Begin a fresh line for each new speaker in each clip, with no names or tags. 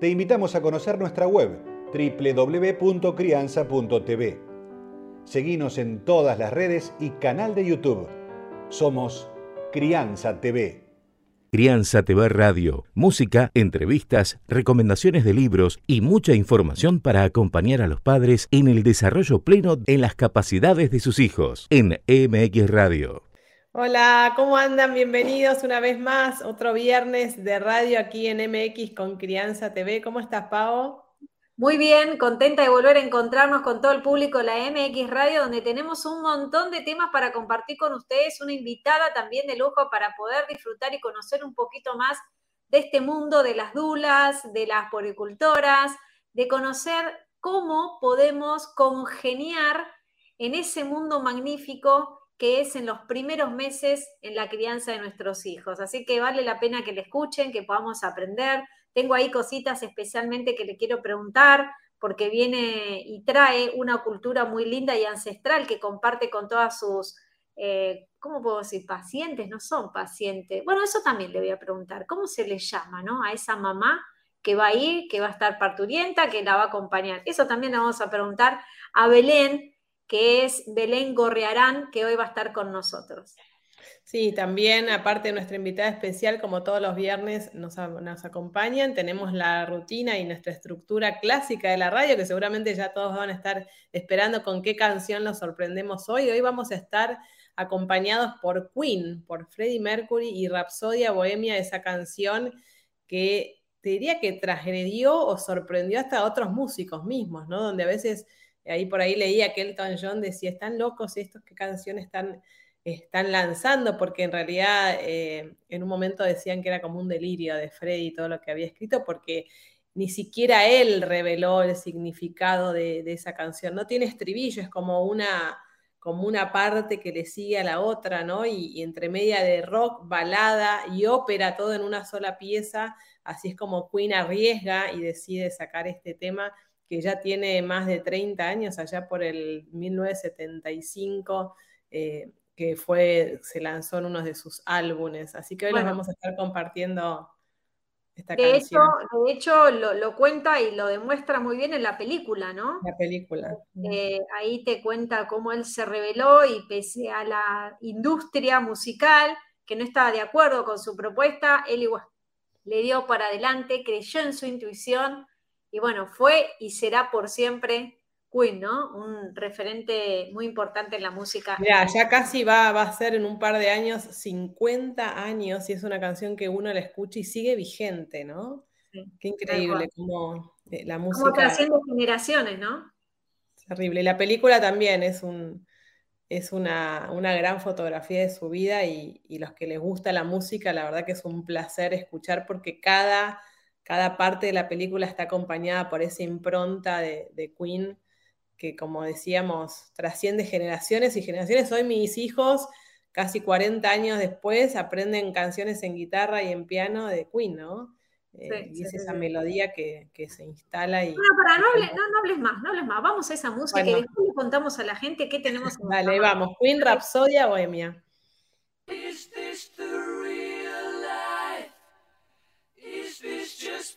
Te invitamos a conocer nuestra web www.crianza.tv. Seguinos en todas las redes y canal de YouTube. Somos Crianza TV.
Crianza TV Radio, música, entrevistas, recomendaciones de libros y mucha información para acompañar a los padres en el desarrollo pleno en las capacidades de sus hijos en MX Radio.
Hola, ¿cómo andan? Bienvenidos una vez más, otro viernes de radio aquí en MX con Crianza TV. ¿Cómo estás, Pau?
Muy bien, contenta de volver a encontrarnos con todo el público de la MX Radio, donde tenemos un montón de temas para compartir con ustedes, una invitada también de lujo para poder disfrutar y conocer un poquito más de este mundo de las dulas, de las poricultoras, de conocer cómo podemos congeniar en ese mundo magnífico que es en los primeros meses en la crianza de nuestros hijos. Así que vale la pena que le escuchen, que podamos aprender tengo ahí cositas especialmente que le quiero preguntar, porque viene y trae una cultura muy linda y ancestral que comparte con todas sus, eh, ¿cómo puedo decir? Pacientes, no son pacientes. Bueno, eso también le voy a preguntar, ¿cómo se le llama, no? A esa mamá que va a ir, que va a estar parturienta, que la va a acompañar. Eso también le vamos a preguntar a Belén, que es Belén Gorrearán, que hoy va a estar con nosotros.
Sí, también, aparte de nuestra invitada especial, como todos los viernes nos, acompañan, tenemos la rutina y nuestra estructura clásica de la radio, que seguramente ya todos van a estar esperando con qué canción nos sorprendemos hoy. Hoy vamos a estar acompañados por Queen, por Freddie Mercury y Rapsodia Bohemia, esa canción que te diría que transgredió o sorprendió hasta a otros músicos mismos, ¿no? Donde a veces, ahí por ahí leía que Elton John decía, están locos estos, qué canciones tan están lanzando, porque en realidad eh, en un momento decían que era como un delirio de Freddy todo lo que había escrito, porque ni siquiera él reveló el significado de, esa canción. No tiene estribillo, es como una, como una parte que le sigue a la otra, ¿no? Y, entre media de rock, balada y ópera, todo en una sola pieza. Así es como Queen arriesga y decide sacar este tema que ya tiene más de 30 años, allá por el 1975 que fue, se lanzó en uno de sus álbumes. Así que hoy les vamos a estar compartiendo esta
de
canción.
Hecho, de hecho, lo, cuenta y lo demuestra muy bien en la película, ¿no?
La película.
Eh, ahí te cuenta cómo él se reveló y pese a la industria musical que no estaba de acuerdo con su propuesta, él igual le dio para adelante, creyó en su intuición y bueno, fue y será por siempre Queen, ¿no? Un referente muy importante en la música.
Mira, ya casi va, va, a ser en un par de años 50 años y es una canción que uno la escucha y sigue vigente, ¿no? Qué increíble como eh, la música.
Como haciendo generaciones, ¿no?
Terrible. Y la película también es un es una, gran fotografía de su vida y, los que les gusta la música, la verdad que es un placer escuchar porque cada, cada parte de la película está acompañada por esa impronta de, de Queen que como decíamos, trasciende generaciones y generaciones. Hoy mis hijos, casi 40 años después, aprenden canciones en guitarra y en piano de Queen, ¿no? Eh, y es esa melodía que, se instala y...
Bueno, para, no, hables, más, no hables más. Vamos a esa música y después le contamos a la gente qué tenemos
en Dale, vamos. Queen, Rapsodia, Bohemia.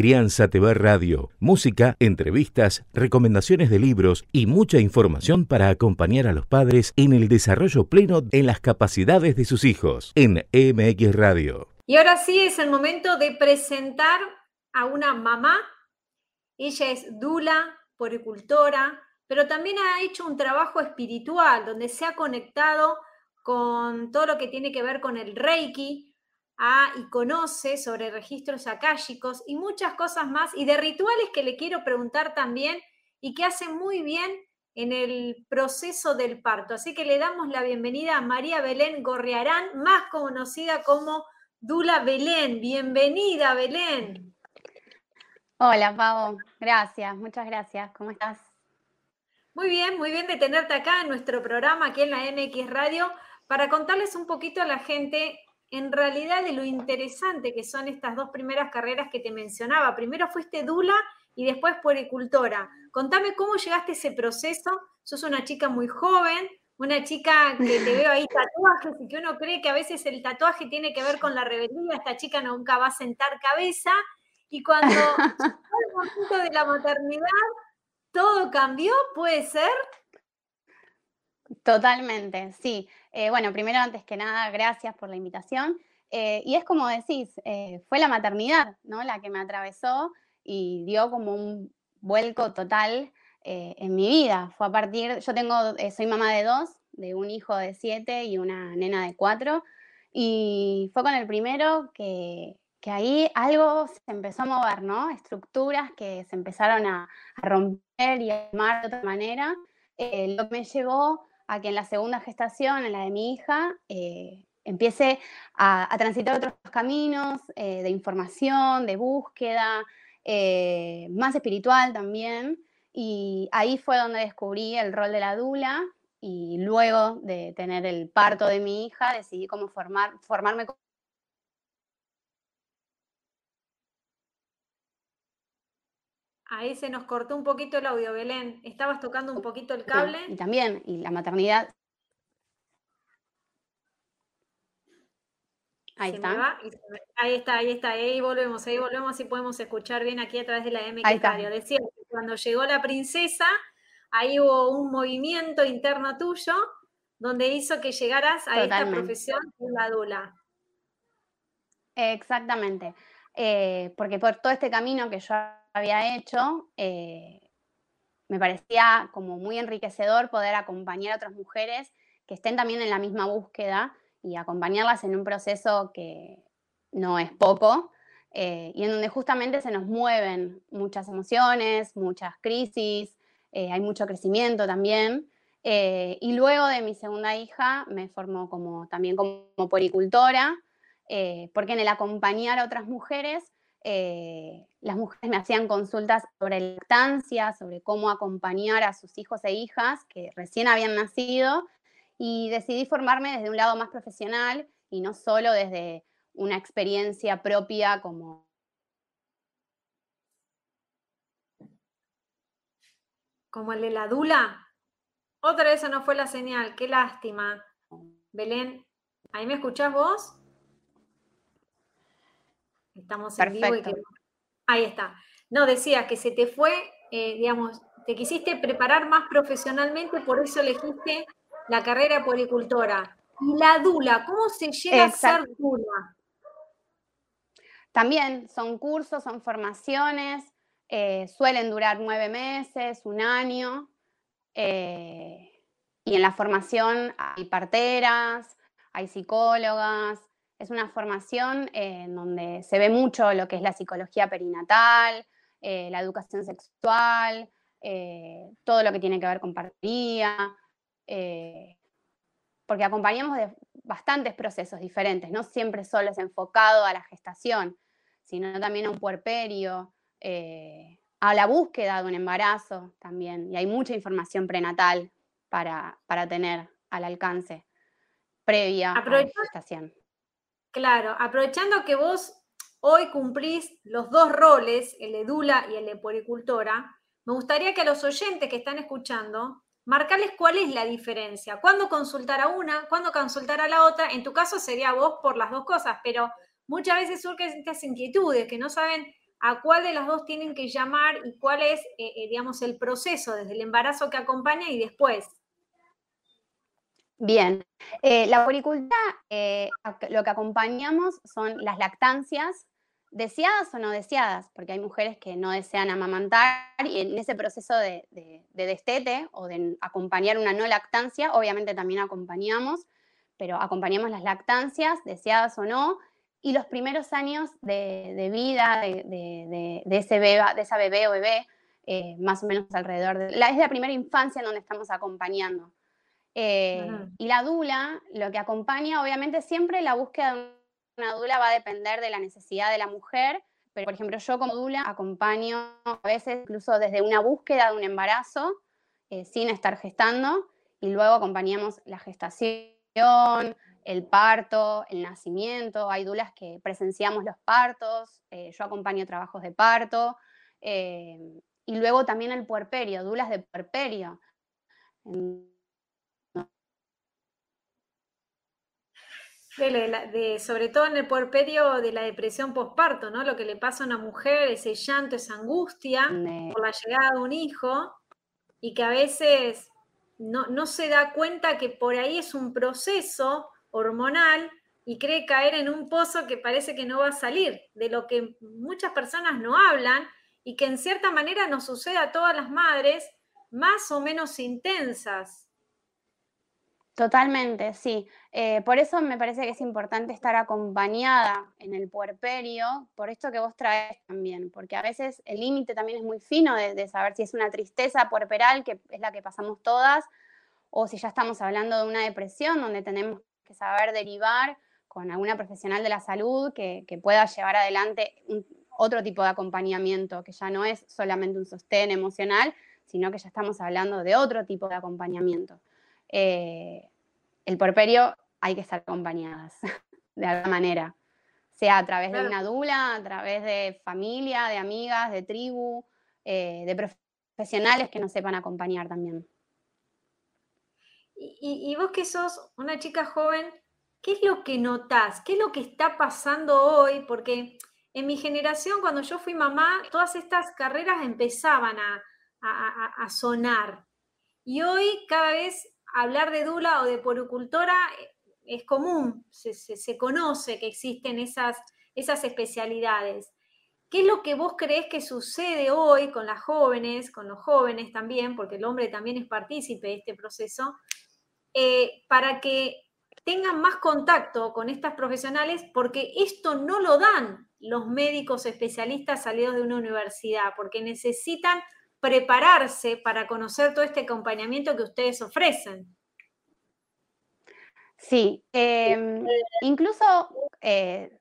Crianza TV Radio, música, entrevistas, recomendaciones de libros y mucha información para acompañar a los padres en el desarrollo pleno en las capacidades de sus hijos en MX Radio.
Y ahora sí es el momento de presentar a una mamá. Ella es Dula, poricultora, pero también ha hecho un trabajo espiritual donde se ha conectado con todo lo que tiene que ver con el Reiki y conoce sobre registros akáshicos y muchas cosas más y de rituales que le quiero preguntar también y que hace muy bien en el proceso del parto. Así que le damos la bienvenida a María Belén Gorriarán, más conocida como Dula Belén. Bienvenida, Belén.
Hola, Pau. Gracias, muchas gracias. ¿Cómo estás?
Muy bien, muy bien de tenerte acá en nuestro programa, aquí en la MX Radio, para contarles un poquito a la gente en realidad de lo interesante que son estas dos primeras carreras que te mencionaba. Primero fuiste Dula y después puericultora. Contame cómo llegaste a ese proceso. Sos una chica muy joven, una chica que te veo ahí tatuajes y que uno cree que a veces el tatuaje tiene que ver con la rebeldía. Esta chica nunca va a sentar cabeza. Y cuando el momento de la maternidad, todo cambió, ¿puede ser?
Totalmente, sí. Eh, bueno, primero, antes que nada, gracias por la invitación. Eh, y es como decís, eh, fue la maternidad, ¿no? La que me atravesó y dio como un vuelco total en mi vida. Fue a partir, yo tengo, soy mamá de dos, de un hijo de siete y una nena de cuatro. Y fue con el primero que, que ahí algo se empezó a mover, ¿no? Estructuras que se empezaron a, romper y a armar de otra manera, lo que me llevó a que en la segunda gestación, en la de mi hija, eh, empiece a, transitar otros caminos eh, de información, de búsqueda, más espiritual también. Y ahí fue donde descubrí el rol de la dula y luego de tener el parto de mi hija decidí cómo formar, formarme
Ahí se nos cortó un poquito el audio, Belén. Estabas tocando un poquito el cable.
Y también, y la maternidad.
Ahí está. ahí está, ahí está, ahí volvemos, ahí volvemos y podemos escuchar bien aquí a través de la MX Radio. Decía que cuando llegó la princesa, ahí hubo un movimiento interno tuyo donde hizo que llegaras a esta profesión de la dula.
Exactamente. Eh, porque por todo este camino que yo había hecho, eh, me parecía como muy enriquecedor poder acompañar a otras mujeres que estén también en la misma búsqueda y acompañarlas en un proceso que no es poco eh, y en donde justamente se nos mueven muchas emociones, muchas crisis, hay mucho crecimiento también. y luego de mi segunda hija me formó como, también como policultora, eh, porque en el acompañar a otras mujeres, eh, las mujeres me hacían consultas sobre lactancia, sobre cómo acompañar a sus hijos e hijas que recién habían nacido, y decidí formarme desde un lado más profesional y no solo desde una experiencia propia como...
Como el de la Dula. Otra vez no fue la señal, qué lástima. Belén, ¿ahí me escuchás vos? Estamos en vivo y que... Ahí está. No, decía que se te fue, eh, digamos, te quisiste preparar más profesionalmente, por eso elegiste la carrera policultora. Y la dula, ¿cómo se llega a ser dula?
También son cursos, son formaciones, eh, suelen durar nueve meses, un año. Eh, y en la formación hay parteras, hay psicólogas, es una formación en donde se ve mucho lo que es la psicología perinatal, eh, la educación sexual, eh, todo lo que tiene que ver con partida, eh, porque acompañamos de bastantes procesos diferentes, no siempre solo es enfocado a la gestación, sino también a un puerperio, a la búsqueda de un embarazo también, y hay mucha información prenatal para, para tener al alcance previa a la gestación.
Claro, aprovechando que vos hoy cumplís los dos roles, el de Dula y el de Poricultora, me gustaría que a los oyentes que están escuchando, marcarles cuál es la diferencia, cuándo consultar a una, cuándo consultar a la otra. En tu caso sería vos por las dos cosas, pero muchas veces surgen estas inquietudes que no saben a cuál de las dos tienen que llamar y cuál es, eh, eh, digamos, el proceso desde el embarazo que acompaña y después.
Bien, eh, la puericultura, lo que acompañamos son las lactancias, deseadas o no deseadas, porque hay mujeres que no desean amamantar y en ese proceso de, destete o de acompañar una no lactancia, obviamente también acompañamos, pero acompañamos las lactancias, deseadas o no, y los primeros años de, vida de, ese beba, de esa bebé o bebé, eh, más o menos alrededor de... La, es la primera infancia en donde estamos acompañando. Eh, y la dula, lo que acompaña, obviamente siempre la búsqueda de una dula va a depender de la necesidad de la mujer, pero por ejemplo yo como dula acompaño a veces incluso desde una búsqueda de un embarazo eh, sin estar gestando y luego acompañamos la gestación, el parto, el nacimiento, hay dulas que presenciamos los partos, eh, yo acompaño trabajos de parto, eh, y luego también el puerperio, dulas de puerperio.
Sobre todo en el puerperio de la depresión postparto, ¿no? Lo que le pasa a una mujer, ese llanto, esa angustia por la llegada de un hijo, y que a veces no, no se da cuenta que por ahí es un proceso hormonal y cree caer en un pozo que parece que no va a salir, de lo que muchas personas no hablan y que en cierta manera nos sucede a todas las madres, más o menos intensas.
Totalmente, sí. Eh, por eso me parece que es importante estar acompañada en el puerperio, por esto que vos traes también, porque a veces el límite también es muy fino de, saber si es una tristeza puerperal, que es la que pasamos todas, o si ya estamos hablando de una depresión, donde tenemos que saber derivar con alguna profesional de la salud que, pueda llevar adelante otro tipo de acompañamiento, que ya no es solamente un sostén emocional, sino que ya estamos hablando de otro tipo de acompañamiento. Eh, el porperio hay que estar acompañadas de alguna manera, sea a través de una dula, a través de familia, de amigas, de tribu, eh, de profesionales que nos sepan acompañar también.
Y, vos que sos una chica joven, ¿qué es lo que notás? ¿Qué es lo que está pasando hoy? Porque en mi generación, cuando yo fui mamá, todas estas carreras empezaban a, sonar. Y hoy cada vez hablar de dula o de poricultora eh, es común, se, conoce que existen esas, esas especialidades. ¿Qué es lo que vos crees que sucede hoy con las jóvenes, con los jóvenes también, porque el hombre también es partícipe de este proceso, eh, para que tengan más contacto con estas profesionales, porque esto no lo dan los médicos especialistas salidos de una universidad, porque necesitan prepararse para conocer todo este acompañamiento que ustedes ofrecen.
Sí, em, incluso eh,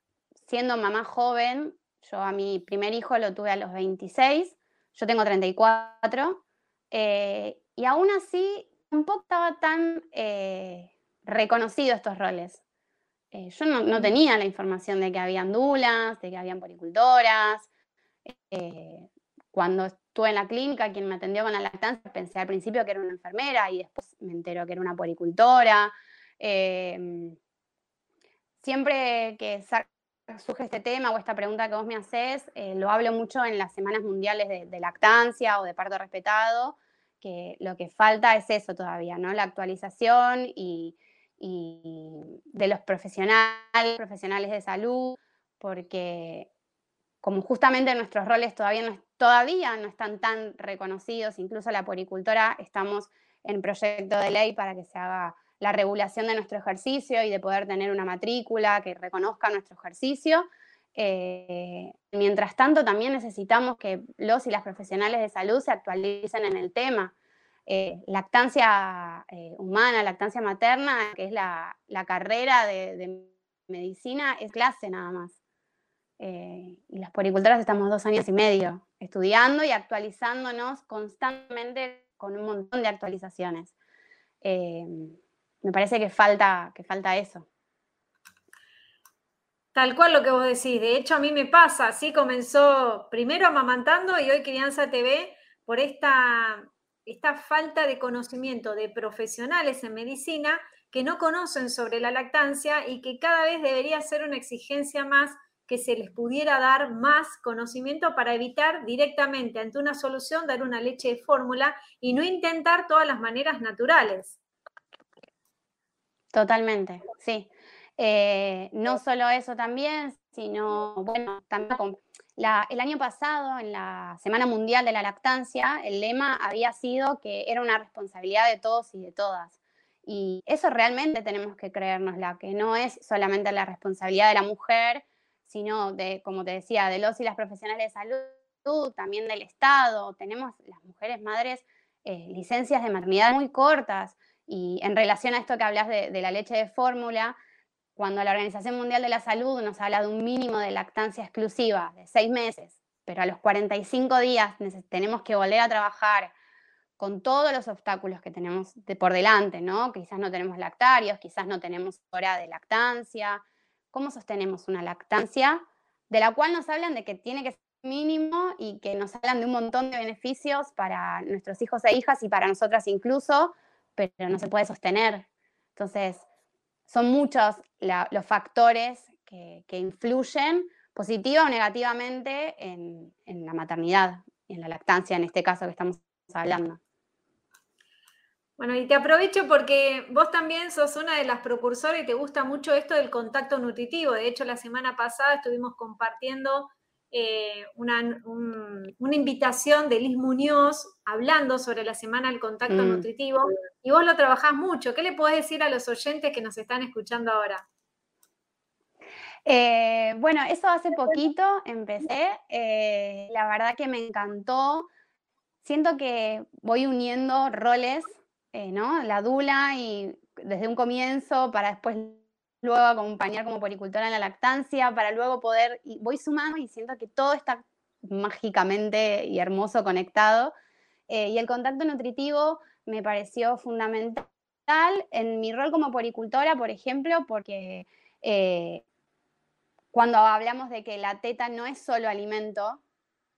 siendo mamá joven, yo a mi primer hijo lo tuve a los 26, yo tengo 34, eh, y aún así tampoco estaba tan eh, reconocido estos roles. Eh, yo no, tenía la información de que habían dulas, de que habían poricultoras. Eh, cuando estuve en la clínica, quien me atendió con la lactancia, pensé al principio que era una enfermera y después me entero que era una poricultora. Em, siempre que surge este tema o esta pregunta que vos me haces, lo hablo mucho en las semanas mundiales de lactancia o de parto respetado, que lo que falta es eso todavía, ¿no? La actualización y, de los profesionales, profesionales de salud, porque como justamente nuestros roles todavía no, todavía no están tan reconocidos, incluso la poricultora estamos en proyecto de ley para que se haga la regulación de nuestro ejercicio y de poder tener una matrícula que reconozca nuestro ejercicio. Eh, mientras tanto, también necesitamos que los y las profesionales de salud se actualicen en el tema. Eh, lactancia eh, humana, lactancia materna, que es la, carrera de, medicina, es clase nada más. y las poricultoras estamos dos años y medio estudiando y actualizándonos constantemente con un montón de actualizaciones. me parece que falta, que falta eso.
Tal cual lo que vos decís. De hecho, a mí me pasa, así comenzó primero amamantando y hoy Crianza TV por esta, esta falta de conocimiento de profesionales en medicina que no conocen sobre la lactancia y que cada vez debería ser una exigencia más que se les pudiera dar más conocimiento para evitar directamente ante una solución dar una leche de fórmula y no intentar todas las maneras naturales.
Totalmente, sí. Eh, no solo eso también, sino, bueno, también con el año pasado, en la Semana Mundial de la Lactancia, el lema había sido que era una responsabilidad de todos y de todas. Y eso realmente tenemos que creérnosla, que no es solamente la responsabilidad de la mujer, sino de, como te decía, de los y las profesionales de salud, también del Estado. Tenemos las mujeres madres eh, licencias de maternidad muy cortas. Y en relación a esto que hablas de, la leche de fórmula, cuando la Organización Mundial de la Salud nos habla de un mínimo de lactancia exclusiva de seis meses, pero a los 45 días tenemos que volver a trabajar con todos los obstáculos que tenemos por delante, ¿no? Quizás no tenemos lactarios, quizás no tenemos hora de lactancia. ¿Cómo sostenemos una lactancia de la cual nos hablan de que tiene que ser mínimo y que nos hablan de un montón de beneficios para nuestros hijos e hijas y para nosotras incluso, pero no se puede sostener? Entonces, son muchos los factores que, influyen positiva o negativamente en, la maternidad y en la lactancia, en este caso que estamos hablando.
Bueno, y te aprovecho porque vos también sos una de las precursoras y te gusta mucho esto del contacto nutritivo. De hecho, la semana pasada estuvimos compartiendo eh, una, invitación de Liz Muñoz hablando sobre la semana del contacto mm. nutritivo y vos lo trabajás mucho. ¿Qué le podés decir a los oyentes que nos están escuchando ahora?
Eh, bueno, eso hace poquito empecé. Eh, la verdad que me encantó. Siento que voy uniendo roles, ¿no? La dula y desde un comienzo para después luego acompañar como poricultora en la lactancia, para luego poder, y voy sumando y siento que todo está mágicamente y hermoso conectado. Eh, y el contacto nutritivo me pareció fundamental en mi rol como poricultora, por ejemplo, porque eh, cuando hablamos de que la teta no es solo alimento,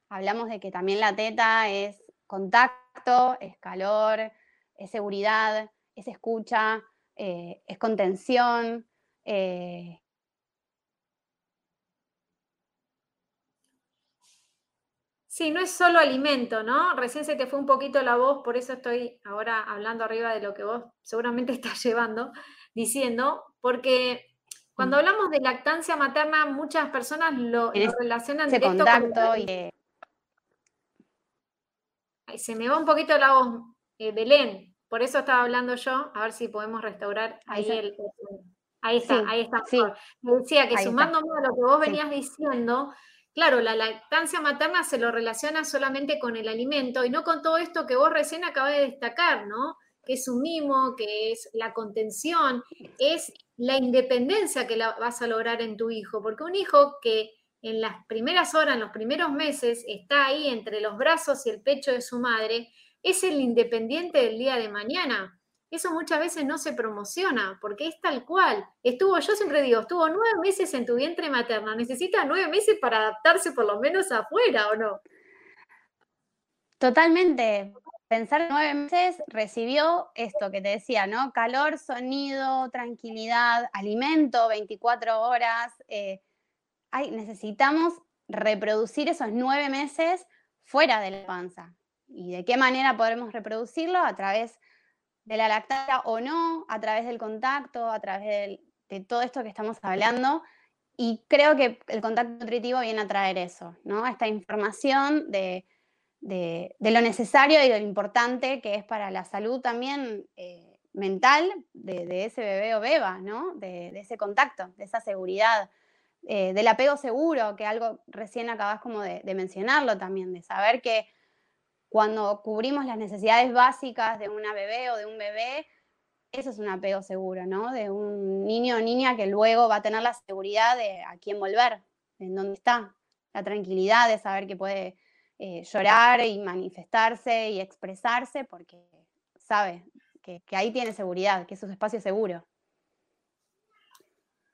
hablamos de que también la teta es contacto, es calor, es seguridad, es escucha, eh, es contención, eh,
sí, no es solo alimento, ¿no? Recién se te fue un poquito la voz, por eso estoy ahora hablando arriba de lo que vos seguramente estás llevando, diciendo, porque cuando mm. hablamos de lactancia materna, muchas personas lo, relacionan directo
contacto y...
se me va un poquito la voz, eh, Belén, por eso estaba hablando yo, a ver si podemos restaurar ahí, el, Ahí está, ahí está. Me decía que sumando a lo que vos venías diciendo, claro, la lactancia materna se lo relaciona solamente con el alimento y no con todo esto que vos recién acabas de destacar, ¿no? Que es un mimo, que es la contención, es la independencia que la vas a lograr en tu hijo, porque un hijo que en las primeras horas, en los primeros meses, está ahí entre los brazos y el pecho de su madre, es el independiente del día de mañana eso muchas veces no se promociona, porque es tal cual. Estuvo, yo siempre digo, estuvo nueve meses en tu vientre materno, necesita nueve meses para adaptarse por lo menos afuera, ¿o no?
Totalmente. Pensar nueve meses recibió esto que te decía, ¿no? Calor, sonido, tranquilidad, alimento, 24 horas. Eh, necesitamos reproducir esos nueve meses fuera de la panza. ¿Y de qué manera podremos reproducirlo? A través de la lactancia o no, a través del contacto, a través de todo esto que estamos hablando. Y creo que el contacto nutritivo viene a traer eso, ¿no? Esta información de, lo necesario y de lo importante que es para la salud también eh, mental de, ese bebé o beba, ¿no? De, ese contacto, de esa seguridad, eh, del apego seguro, que algo recién acabas como de mencionarlo también, de saber que cuando cubrimos las necesidades básicas de una bebé o de un bebé, eso es un apego seguro, ¿no? De un niño o niña que luego va a tener la seguridad de a quién volver, en dónde está, la tranquilidad de saber que puede eh, llorar y manifestarse y expresarse porque sabe que, que ahí tiene seguridad, que es su espacio seguro.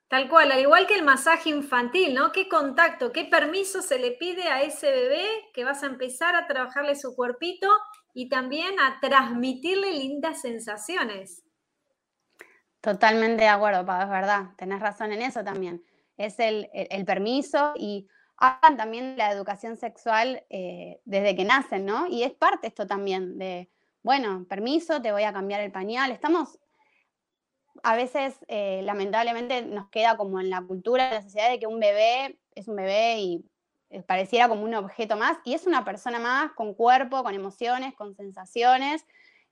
Tal cual, al igual que el masaje infantil, ¿no? ¿Qué contacto, qué permiso se le pide a ese bebé que vas a empezar a trabajarle su cuerpito y también a transmitirle lindas sensaciones?
Totalmente de acuerdo, Pablo, es verdad, tenés razón en eso también. es el, el- permiso y hablan también de la educación sexual eh, desde que nacen, ¿no? Y es parte esto también de, bueno, permiso, te voy a cambiar el pañal. Estamos, a veces, eh, lamentablemente, nos queda como en la cultura de la sociedad de que un bebé es un bebé y eh, pareciera como un objeto más, y es una persona más con cuerpo, con emociones, con sensaciones,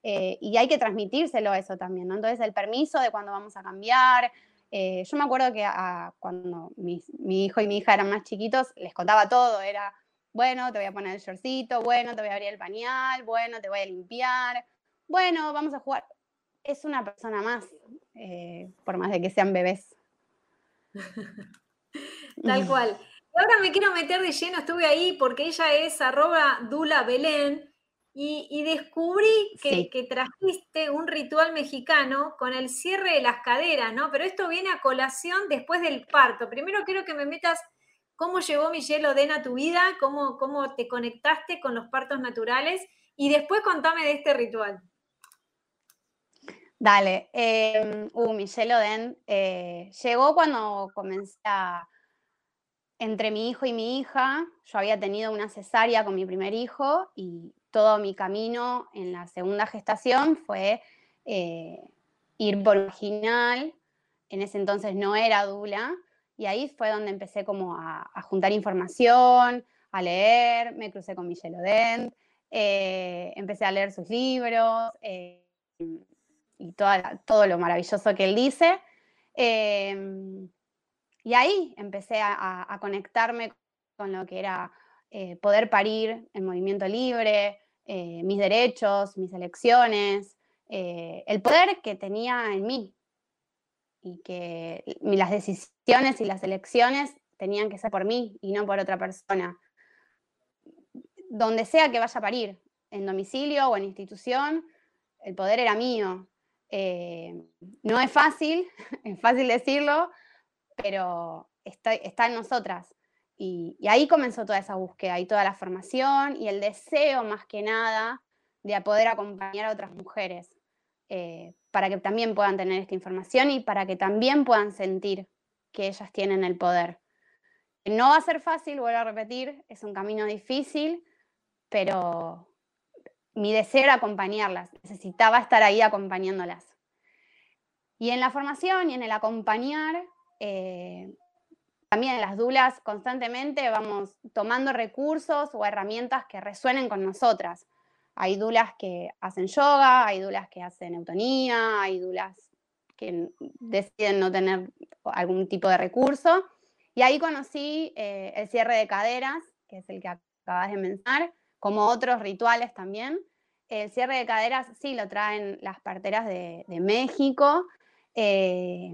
eh, y hay que transmitírselo eso también, ¿no? Entonces, el permiso de cuando vamos a cambiar. yo me acuerdo que a- cuando mis- mi hijo y mi hija eran más chiquitos, les contaba todo, era, bueno, te voy a poner el shortcito, bueno, te voy a abrir el pañal, bueno, te voy a limpiar, bueno, vamos a jugar. Es una persona más, eh, por más de que sean bebés.
Tal cual. Y ahora me quiero meter de lleno, estuve ahí porque ella es arroba Dula Belén y, y descubrí que,
Sí.
que trajiste un ritual mexicano con el cierre de las caderas, ¿no? Pero esto viene a colación después del parto. Primero quiero que me metas cómo llegó Michelle Oden a tu vida, cómo, cómo te conectaste con los partos naturales y después contame de este ritual.
Dale, eh, uh, Michelle Oden eh, llegó cuando comencé a, entre mi hijo y mi hija, yo había tenido una cesárea con mi primer hijo y todo mi camino en la segunda gestación fue eh, ir por vaginal, en ese entonces no era dula, y ahí fue donde empecé como a, a juntar información, a leer, me crucé con Michelle Oden, eh, empecé a leer sus libros. Y toda todo lo maravilloso que él dice. Em, y ahí empecé a, conectarme con lo que era eh, poder parir en movimiento libre, eh, mis derechos, mis elecciones, eh, el poder que tenía en mí y que las decisiones y las elecciones tenían que ser por mí y no por otra persona. Donde sea que vaya a parir, en domicilio o en institución, el poder era mío. Eh, no es fácil, es fácil decirlo, pero está, en nosotras. Y, y ahí comenzó toda esa búsqueda y toda la formación y el deseo más que nada de poder acompañar a otras mujeres eh, para que también puedan tener esta información y para que también puedan sentir que ellas tienen el poder. No va a ser fácil, vuelvo a repetir, es un camino difícil, pero mi deseo era acompañarlas, necesitaba estar ahí acompañándolas. Y en la formación y en el acompañar, eh, también las dulas constantemente vamos tomando recursos o herramientas que resuenen con nosotras. Hay dulas que hacen yoga, hay dulas que hacen eutonía, hay dulas que deciden no tener algún tipo de recurso. Y ahí conocí eh, el cierre de caderas, que es el que acabas de mencionar, como otros rituales también. El cierre de caderas sí lo traen las parteras de, México eh,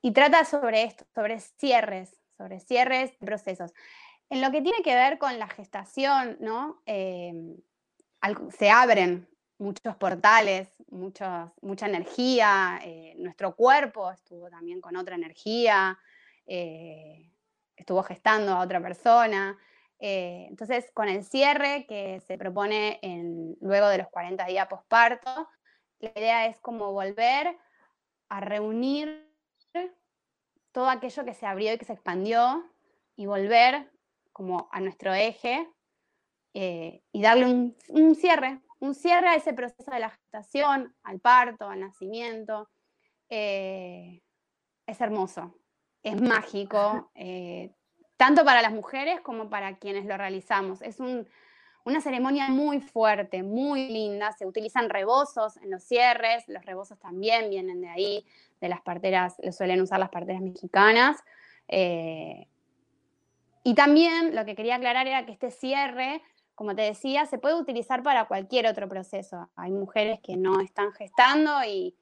y trata sobre esto, sobre cierres, sobre cierres de procesos. En lo que tiene que ver con la gestación, ¿no? Eh, se abren muchos portales, muchos, mucha energía, eh, nuestro cuerpo estuvo también con otra energía, estuvo gestando a otra persona. Eh, entonces, con el cierre que se propone en, luego de los 40 días posparto, la idea es como volver a reunir todo aquello que se abrió y que se expandió y volver como a nuestro eje eh, y darle un, un cierre, un cierre a ese proceso de la gestación, al parto, al nacimiento. Eh, es hermoso, es mágico, eh, tanto para las mujeres como para quienes lo realizamos. Es un- una ceremonia muy fuerte, muy linda. Se utilizan rebozos en los cierres, los rebozos también vienen de ahí, de las parteras, lo suelen usar las parteras mexicanas. Eh, y también lo que quería aclarar era que este cierre, como te decía, se puede utilizar para cualquier otro proceso. Hay mujeres que no están gestando y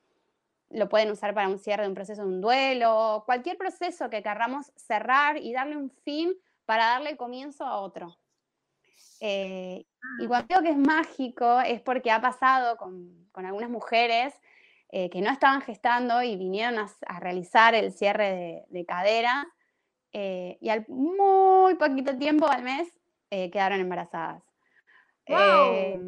lo pueden usar para un cierre de un proceso de un duelo, cualquier proceso que querramos cerrar y darle un fin para darle comienzo a otro. Eh, y cuando digo que es mágico es porque ha pasado con, con algunas mujeres eh, que no estaban gestando y vinieron a, a realizar el cierre de, de cadera eh, y al muy poquito tiempo, al mes, eh, quedaron embarazadas. Eh,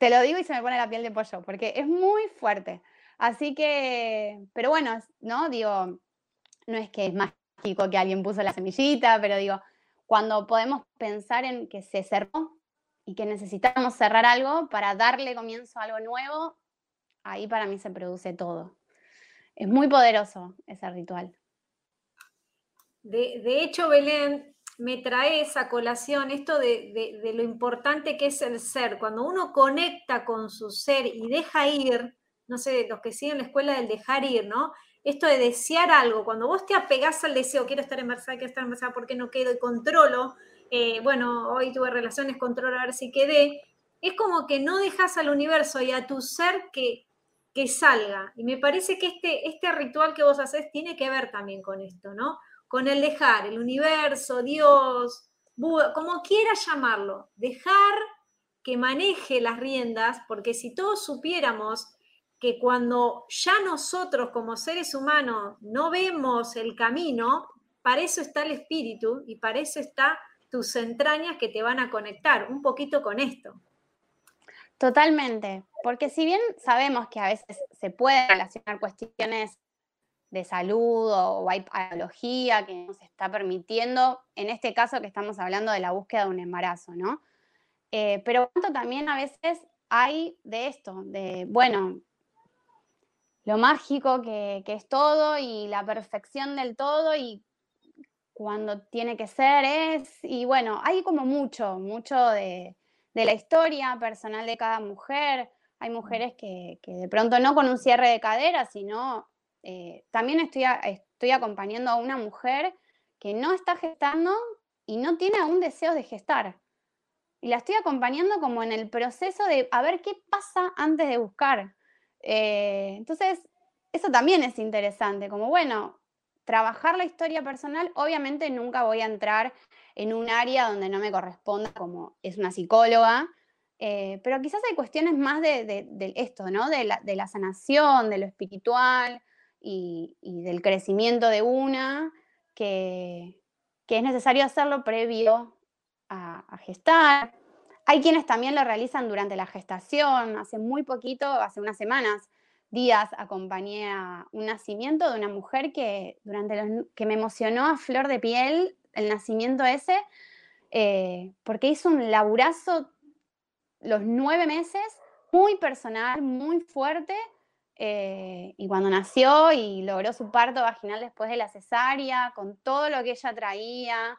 te lo digo y se me pone la piel de pollo, porque es muy fuerte. Así que, pero bueno, ¿no? Digo, no es que es mágico que alguien puso la semillita, pero digo, cuando podemos pensar en que se cerró y que necesitamos cerrar algo para darle comienzo a algo nuevo, ahí para mí se produce todo. Es muy poderoso ese ritual.
De, hecho, Belén, me trae esa colación esto de, lo importante que es el ser. Cuando uno conecta con su ser y deja ir, no sé, los que siguen la escuela del dejar ir, ¿no? Esto de desear algo, cuando vos te apegás al deseo, quiero estar embarazada, quiero estar embarazada, ¿por qué no quedo? Y controlo, eh, bueno, hoy tuve relaciones, controlo a ver si quedé. Es como que no dejas al universo y a tu ser que, que salga. Y me parece que este, este ritual que vos haces tiene que ver también con esto, ¿no? con el dejar, el universo, Dios, Buda, como quieras llamarlo, dejar que maneje las riendas, porque si todos supiéramos que cuando ya nosotros como seres humanos no vemos el camino, para eso está el espíritu y para eso está tus entrañas que te van a conectar un poquito con esto.
Totalmente, porque si bien sabemos que a veces se pueden relacionar cuestiones de salud o hay patología que nos está permitiendo, en este caso que estamos hablando de la búsqueda de un embarazo, ¿no? Eh, pero cuánto también a veces hay de esto, de, bueno, lo mágico que, es todo y la perfección del todo y cuando tiene que ser es, y bueno, hay como mucho, mucho de, la historia personal de cada mujer. Hay mujeres que, de pronto no con un cierre de cadera, sino eh, también estoy, estoy acompañando a una mujer que no está gestando y no tiene aún deseos de gestar. Y la estoy acompañando como en el proceso de a ver qué pasa antes de buscar. Eh, entonces, eso también es interesante, como bueno, trabajar la historia personal, obviamente nunca voy a entrar en un área donde no me corresponda como es una psicóloga, eh, pero quizás hay cuestiones más de, esto, ¿no? De la, de la, sanación, de lo espiritual, y, del crecimiento de una, que, que, es necesario hacerlo previo a gestar. Hay quienes también lo realizan durante la gestación. Hace muy poquito, hace unas semanas, días, acompañé a un nacimiento de una mujer que, durante los, que me emocionó a flor de piel el nacimiento ese, eh, porque hizo un laburazo los nueve meses, muy personal, muy fuerte, eh, y cuando nació y logró su parto vaginal después de la cesárea, con todo lo que ella traía,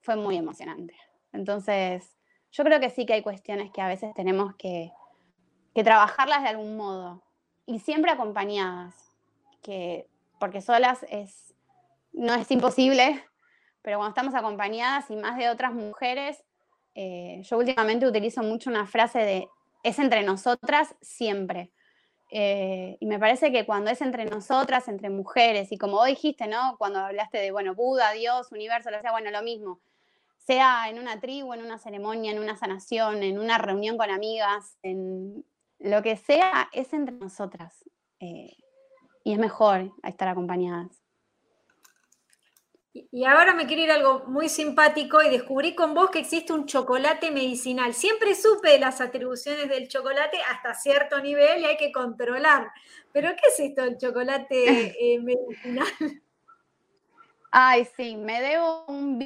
fue muy emocionante. Entonces, yo creo que sí que hay cuestiones que a veces tenemos que, trabajarlas de algún modo y siempre acompañadas, que, porque solas es, no es imposible, pero cuando estamos acompañadas y más de otras mujeres, eh, yo últimamente utilizo mucho una frase de es entre nosotras siempre eh, y me parece que cuando es entre nosotras, entre mujeres, y como vos dijiste, ¿no? Cuando hablaste de, bueno, Buda, Dios, universo, lo sea, bueno, lo mismo. Sea en una tribu, en una ceremonia, en una sanación, en una reunión con amigas, en lo que sea, es entre nosotras. Eh, y es mejor estar acompañadas.
Y ahora me quiero ir a algo muy simpático y descubrí con vos que existe un chocolate medicinal. Siempre supe las atribuciones del chocolate hasta cierto nivel y hay que controlar. Pero ¿qué es esto del chocolate eh, medicinal?
Ay, sí, me debo un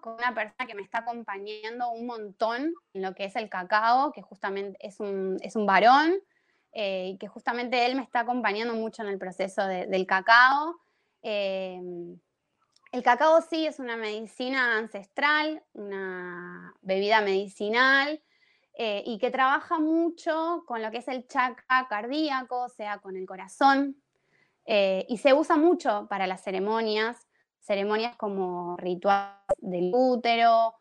con una persona que me está acompañando un montón en lo que es el cacao, que justamente es un, es un varón, eh, y que justamente él me está acompañando mucho en el proceso de, del cacao. Eh, el cacao sí es una medicina ancestral, una bebida medicinal eh, y que trabaja mucho con lo que es el chakra cardíaco, o sea, con el corazón, eh, y se usa mucho para las ceremonias, ceremonias como rituales del útero.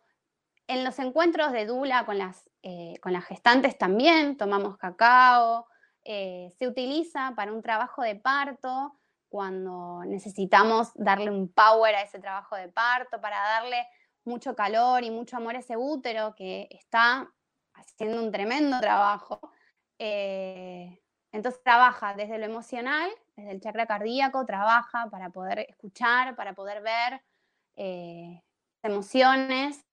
En los encuentros de Dula con las, eh, con las gestantes también tomamos cacao. Eh, se utiliza para un trabajo de parto cuando necesitamos darle un power a ese trabajo de parto, para darle mucho calor y mucho amor a ese útero que está haciendo un tremendo trabajo. Eh, entonces trabaja desde lo emocional, desde el chakra cardíaco, trabaja para poder escuchar, para poder ver eh, emociones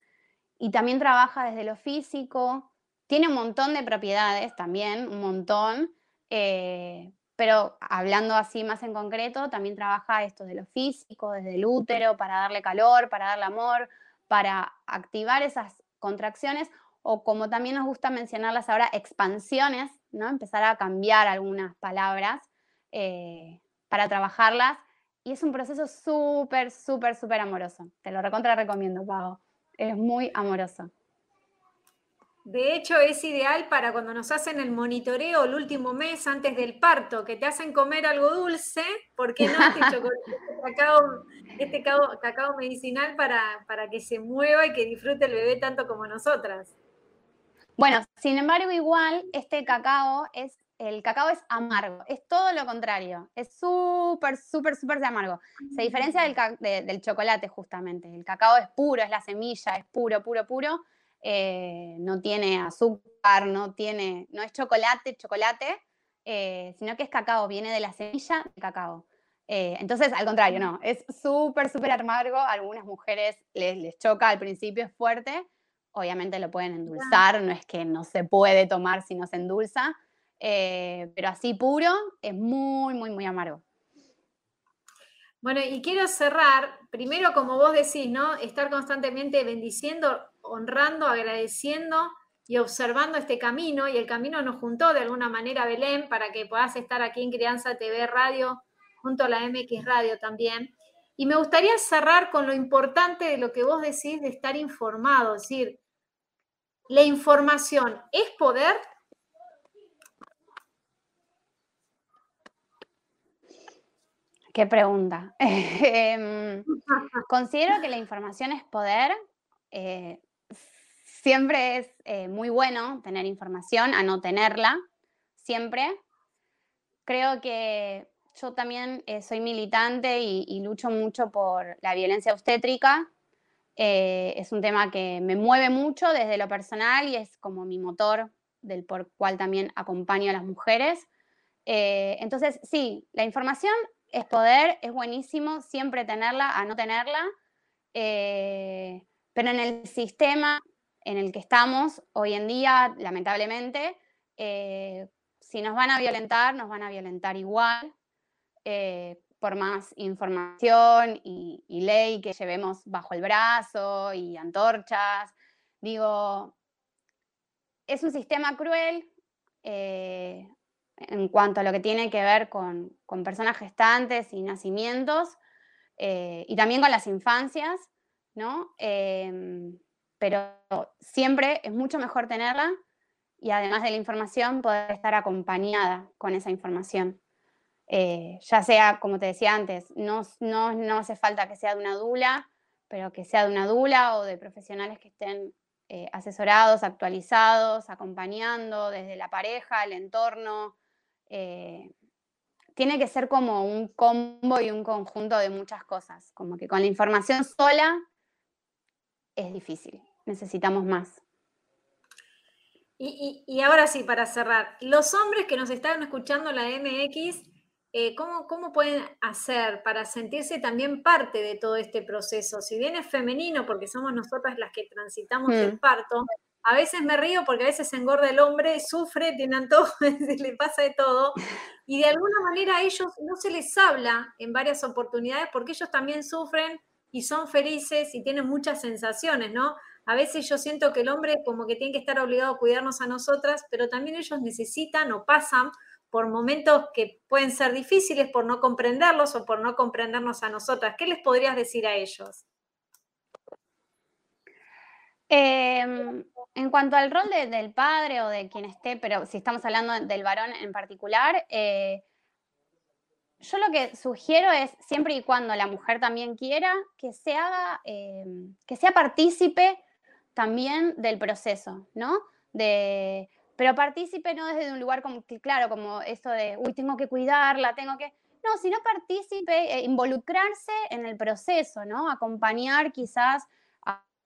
y también trabaja desde lo físico. Tiene un montón de propiedades también, un montón, eh, pero hablando así más en concreto, también trabaja esto de lo físico, desde el útero, para darle calor, para darle amor, para activar esas contracciones o como también nos gusta mencionarlas ahora, expansiones, ¿no? Empezar a cambiar algunas palabras eh, para trabajarlas. Y es un proceso súper, súper, súper amoroso. Te lo recontra recomiendo, Pago. Es muy amoroso.
De hecho, es ideal para cuando nos hacen el monitoreo el último mes antes del parto, que te hacen comer algo dulce, ¿por qué no? Este, este cacao, medicinal para, para que se mueva y que disfrute el bebé tanto como nosotras.
Bueno, sin embargo, igual este cacao es, el cacao es amargo, es todo lo contrario, es súper, súper, súper amargo. Se diferencia del, chocolate justamente, el cacao es puro, es la semilla, es puro, puro, puro eh, no tiene azúcar, no tiene, no es chocolate, chocolate, eh, sino que es cacao, viene de la semilla de cacao. Eh, entonces, al contrario, no, es súper, súper amargo. A algunas mujeres les, choca al principio, es fuerte. Obviamente lo pueden endulzar, no es que no se puede tomar si no se endulza, pero así puro es muy, muy, muy amargo.
Bueno, y quiero cerrar, primero como vos decís, ¿no? Estar constantemente bendiciendo honrando, agradeciendo y observando este camino. Y el camino nos juntó de alguna manera, Belén, para que puedas estar aquí en Crianza TV Radio, junto a la MX Radio también. Y me gustaría cerrar con lo importante de lo que vos decís de estar informado, es decir, la información es poder.
Qué pregunta. Em, considero que la información es poder. Eh, siempre es eh, muy bueno tener información, a no tenerla, siempre. Creo que yo también eh, soy militante y, lucho mucho por la violencia obstétrica. Eh, es un tema que me mueve mucho desde lo personal y es como mi motor del por cual también acompaño a las mujeres. entonces, sí, la información es poder, es buenísimo siempre tenerla, a no tenerla, pero en el sistema en el que estamos hoy en día, lamentablemente, eh, si nos van a violentar, nos van a violentar igual, eh, por más información y, ley que llevemos bajo el brazo y antorchas. Digo, es un sistema cruel eh, en cuanto a lo que tiene que ver con, con personas gestantes y nacimientos, y también con las infancias, ¿no? pero siempre es mucho mejor tenerla y además de la información, poder estar acompañada con esa información. Eh, ya sea, como te decía antes, no, no, hace falta que sea de una dula, pero que sea de una dula o de profesionales que estén eh, asesorados, actualizados, acompañando desde la pareja, el entorno. Eh, tiene que ser como un combo y un conjunto de muchas cosas, como que con la información sola es difícil necesitamos más.
Y, ahora sí, para cerrar, los hombres que nos están escuchando la MX, eh, ¿cómo, pueden hacer para sentirse también parte de todo este proceso? Si bien es femenino, porque somos nosotras las que transitamos el mm. parto, a veces me río porque a veces se engorda el hombre, sufre, tiene antojo, le pasa de todo. Y de alguna manera a ellos no se les habla en varias oportunidades porque ellos también sufren y son felices y tienen muchas sensaciones, ¿no? A veces yo siento que el hombre como que tiene que estar obligado a cuidarnos a nosotras, pero también ellos necesitan o pasan por momentos que pueden ser difíciles por no comprenderlos o por no comprendernos a nosotras. ¿Qué les podrías decir a ellos?
Em, en cuanto al rol del padre o de quien esté, pero si estamos hablando del varón en particular, eh, yo lo que sugiero es, siempre y cuando la mujer también quiera, que se haga, em, que sea partícipe también del proceso, ¿no? De, pero partícipe no desde un lugar como, claro, como esto de, uy, tengo que cuidarla, tengo que... No, sino partícipe, eh, involucrarse en el proceso, ¿no? Acompañar quizás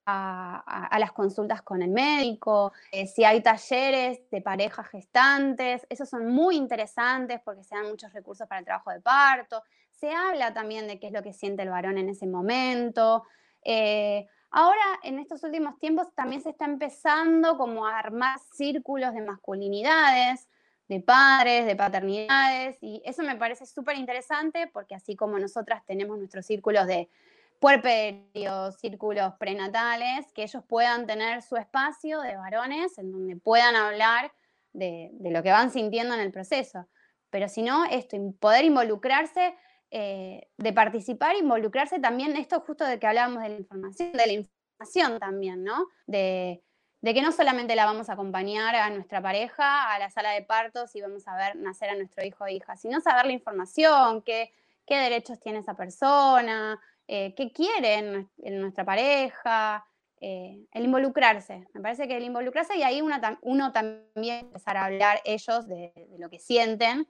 a, las consultas con el médico, eh, si hay talleres de parejas gestantes, esos son muy interesantes porque se dan muchos recursos para el trabajo de parto, se habla también de qué es lo que siente el varón en ese momento. Eh, Ahora, en estos últimos tiempos, también se está empezando como a armar círculos de masculinidades, de padres, de paternidades, y eso me parece súper interesante porque así como nosotras tenemos nuestros círculos de puerperios, círculos prenatales, que ellos puedan tener su espacio de varones en donde puedan hablar de, lo que van sintiendo en el proceso. Pero si no, esto, poder involucrarse, eh, de participar, involucrarse también, esto justo de que hablábamos de la información, de la información también, ¿no? De, de que no solamente la vamos a acompañar a nuestra pareja a la sala de partos y vamos a ver nacer a nuestro hijo o hija, sino saber la información, qué, qué derechos tiene esa persona, eh, qué quieren en, nuestra pareja, eh, el involucrarse. Me parece que el involucrarse y ahí uno también empezar a hablar ellos de, lo que sienten,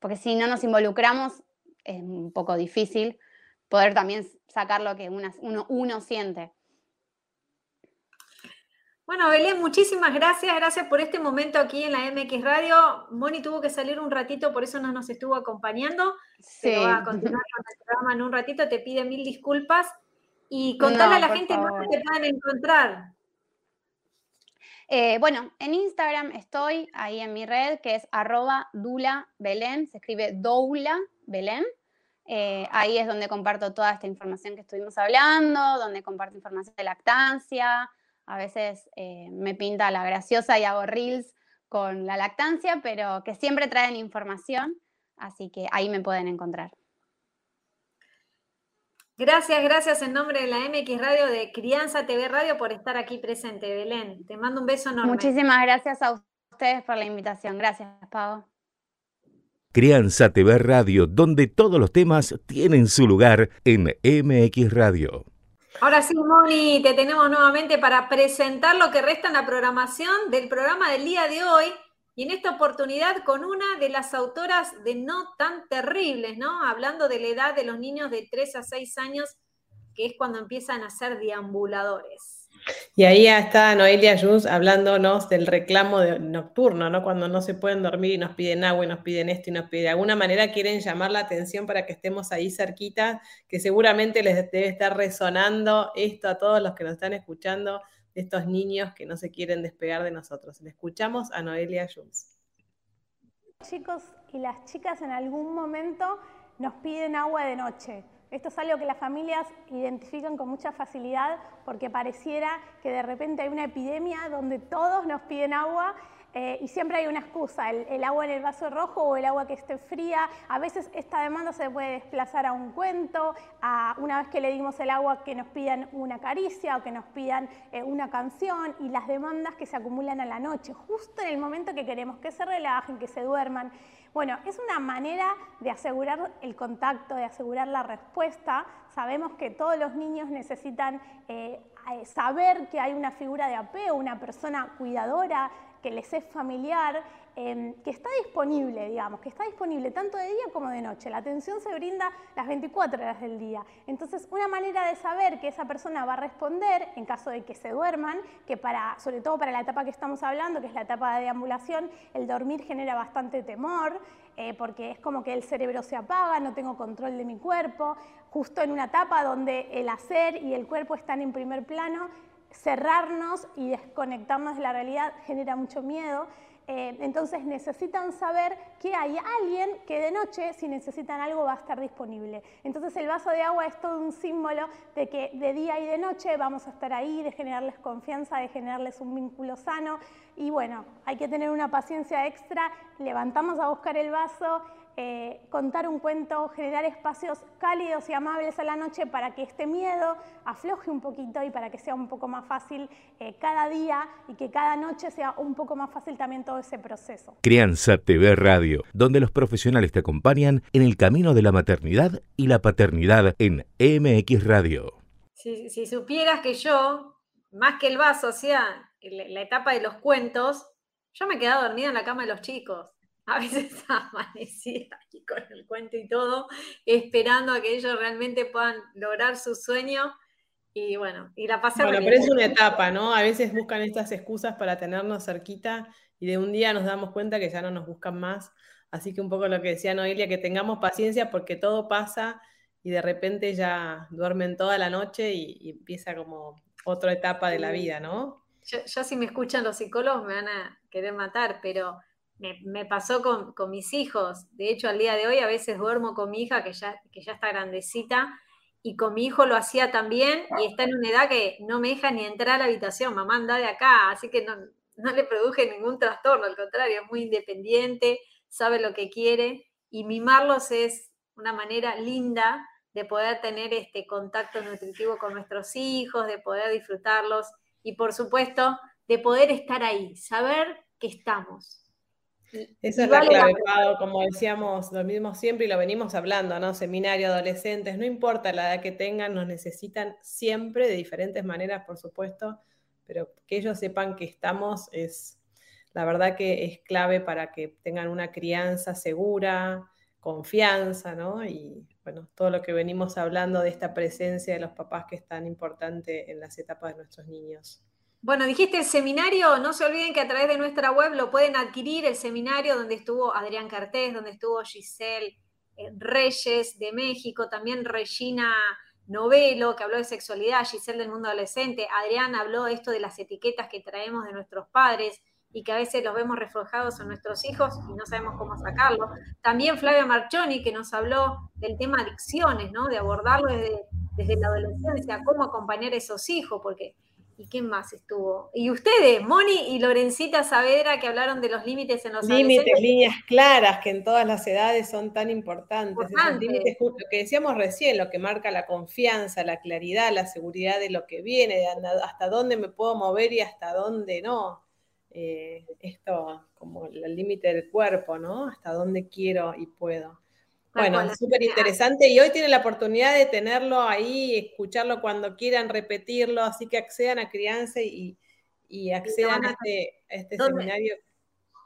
porque si no nos involucramos es un poco difícil poder también sacar lo que uno, uno siente.
Bueno, Belén, muchísimas gracias. Gracias por este momento aquí en la MX Radio. Moni tuvo que salir un ratito, por eso no nos estuvo acompañando. Sí. Pero va a continuar con el programa en un ratito. Te pide mil disculpas. Y contale a la gente cómo te pueden encontrar.
Eh, bueno, en Instagram estoy ahí en mi red, que es arroba Dula Belén, se escribe Doula Belén. Eh, ahí es donde comparto toda esta información que estuvimos hablando, donde comparto información de lactancia, a veces eh, me pinta la graciosa y hago reels con la lactancia, pero que siempre traen información, así que ahí me pueden encontrar.
Gracias, gracias en nombre de la MX Radio de Crianza TV Radio por estar aquí presente, Belén. Te mando un beso enorme.
Muchísimas gracias a ustedes por la invitación. Gracias, Pau.
Crianza TV Radio, donde todos los temas tienen su lugar en MX Radio.
Ahora sí, Moni, te tenemos nuevamente para presentar lo que resta en la programación del programa del día de hoy. Y en esta oportunidad con una de las autoras de No tan terribles, ¿no? Hablando de la edad de los niños de 3 a 6 años, que es cuando empiezan a ser deambuladores.
Y ahí está Noelia Jus hablándonos del reclamo nocturno, ¿no? Cuando no se pueden dormir y nos piden agua y nos piden esto y nos piden. De alguna manera quieren llamar la atención para que estemos ahí cerquita, que seguramente les debe estar resonando esto a todos los que nos están escuchando, estos niños que no se quieren despegar de nosotros. Le escuchamos a Noelia Jus.
Chicos y las chicas en algún momento nos piden agua de noche esto es algo que las familias identifican con mucha facilidad porque pareciera que de repente hay una epidemia donde todos nos piden agua eh, y siempre hay una excusa, el, agua en el vaso rojo o el agua que esté fría. A veces esta demanda se puede desplazar a un cuento, a una vez que le dimos el agua que nos pidan una caricia o que nos pidan eh, una canción y las demandas que se acumulan a la noche, justo en el momento que queremos que se relajen, que se duerman. Bueno, es una manera de asegurar el contacto, de asegurar la respuesta. Sabemos que todos los niños necesitan eh, eh, saber que hay una figura de apego, una persona cuidadora, que les es familiar, em, que está disponible, digamos, que está disponible tanto de día como de noche. La atención se brinda las 24 horas del día. Entonces, una manera de saber que esa persona va a responder en caso de que se duerman, que para, sobre todo para la etapa que estamos hablando, que es la etapa de deambulación, el dormir genera bastante temor, eh, porque es como que el cerebro se apaga, no tengo control de mi cuerpo, justo en una etapa donde el hacer y el cuerpo están en primer plano, cerrarnos y desconectarnos de la realidad genera mucho miedo. Eh, entonces necesitan saber que hay alguien que de noche, si necesitan algo, va a estar disponible. Entonces el vaso de agua es todo un símbolo de que de día y de noche vamos a estar ahí, de generarles confianza, de generarles un vínculo sano. Y bueno, hay que tener una paciencia extra, levantamos a buscar el vaso, eh, contar un cuento, generar espacios cálidos y amables a la noche para que este miedo afloje un poquito y para que sea un poco más fácil eh, cada día y que cada noche sea un poco más fácil también todo ese proceso.
Crianza TV Radio, donde los profesionales te acompañan en el camino de la maternidad y la paternidad en MX Radio.
Si, supieras que yo, más que el vaso, o sea, la etapa de los cuentos, yo me quedaba dormida en la cama de los chicos a veces amanecía aquí con el cuento y todo, esperando a que ellos realmente puedan lograr su sueño. Y bueno, y la pasé
Bueno, pero es una etapa, ¿no? A veces buscan estas excusas para tenernos cerquita y de un día nos damos cuenta que ya no nos buscan más. Así que un poco lo que decía Noelia, que tengamos paciencia porque todo pasa y de repente ya duermen toda la noche y, empieza como otra etapa de la vida, ¿no?
Yo, yo si me escuchan los psicólogos me van a querer matar, pero me, pasó con, con, mis hijos. De hecho, al día de hoy a veces duermo con mi hija, que ya, que ya está grandecita, y con mi hijo lo hacía también, y está en una edad que no me deja ni entrar a la habitación, mamá anda de acá, así que no, no le produje ningún trastorno, al contrario, es muy independiente, sabe lo que quiere, y mimarlos es una manera linda de poder tener este contacto nutritivo con nuestros hijos, de poder disfrutarlos y por supuesto de poder estar ahí, saber que estamos.
Esa es la clave, como decíamos, lo mismo siempre y lo venimos hablando, ¿no? Seminario, adolescentes, no importa la edad que tengan, nos necesitan siempre de diferentes maneras, por supuesto, pero que ellos sepan que estamos es, la verdad que es clave para que tengan una crianza segura, confianza, ¿no? Y bueno, todo lo que venimos hablando de esta presencia de los papás que es tan importante en las etapas de nuestros niños.
Bueno, dijiste el seminario, no se olviden que a través de nuestra web lo pueden adquirir, el seminario donde estuvo Adrián Cartés, donde estuvo Giselle eh, Reyes de México, también Regina Novelo, que habló de sexualidad, Giselle del mundo adolescente, Adrián habló esto de las etiquetas que traemos de nuestros padres y que a veces los vemos reflejados en nuestros hijos y no sabemos cómo sacarlo. También Flavia Marchoni, que nos habló del tema adicciones, ¿no? De abordarlo desde, desde la adolescencia, cómo acompañar a esos hijos, porque ¿Y quién más estuvo? Y ustedes, Moni y Lorencita Saavedra, que hablaron de los límites en los
Límites, líneas claras, que en todas las edades son tan importantes. límites, lo que decíamos recién, lo que marca la confianza, la claridad, la seguridad de lo que viene, hasta dónde me puedo mover y hasta dónde no. Eh, esto como el límite del cuerpo, ¿no? Hasta dónde quiero y puedo. Bueno, súper interesante y hoy tienen la oportunidad de tenerlo ahí, escucharlo cuando quieran, repetirlo, así que accedan a Crianza y, accedan a este, este seminario.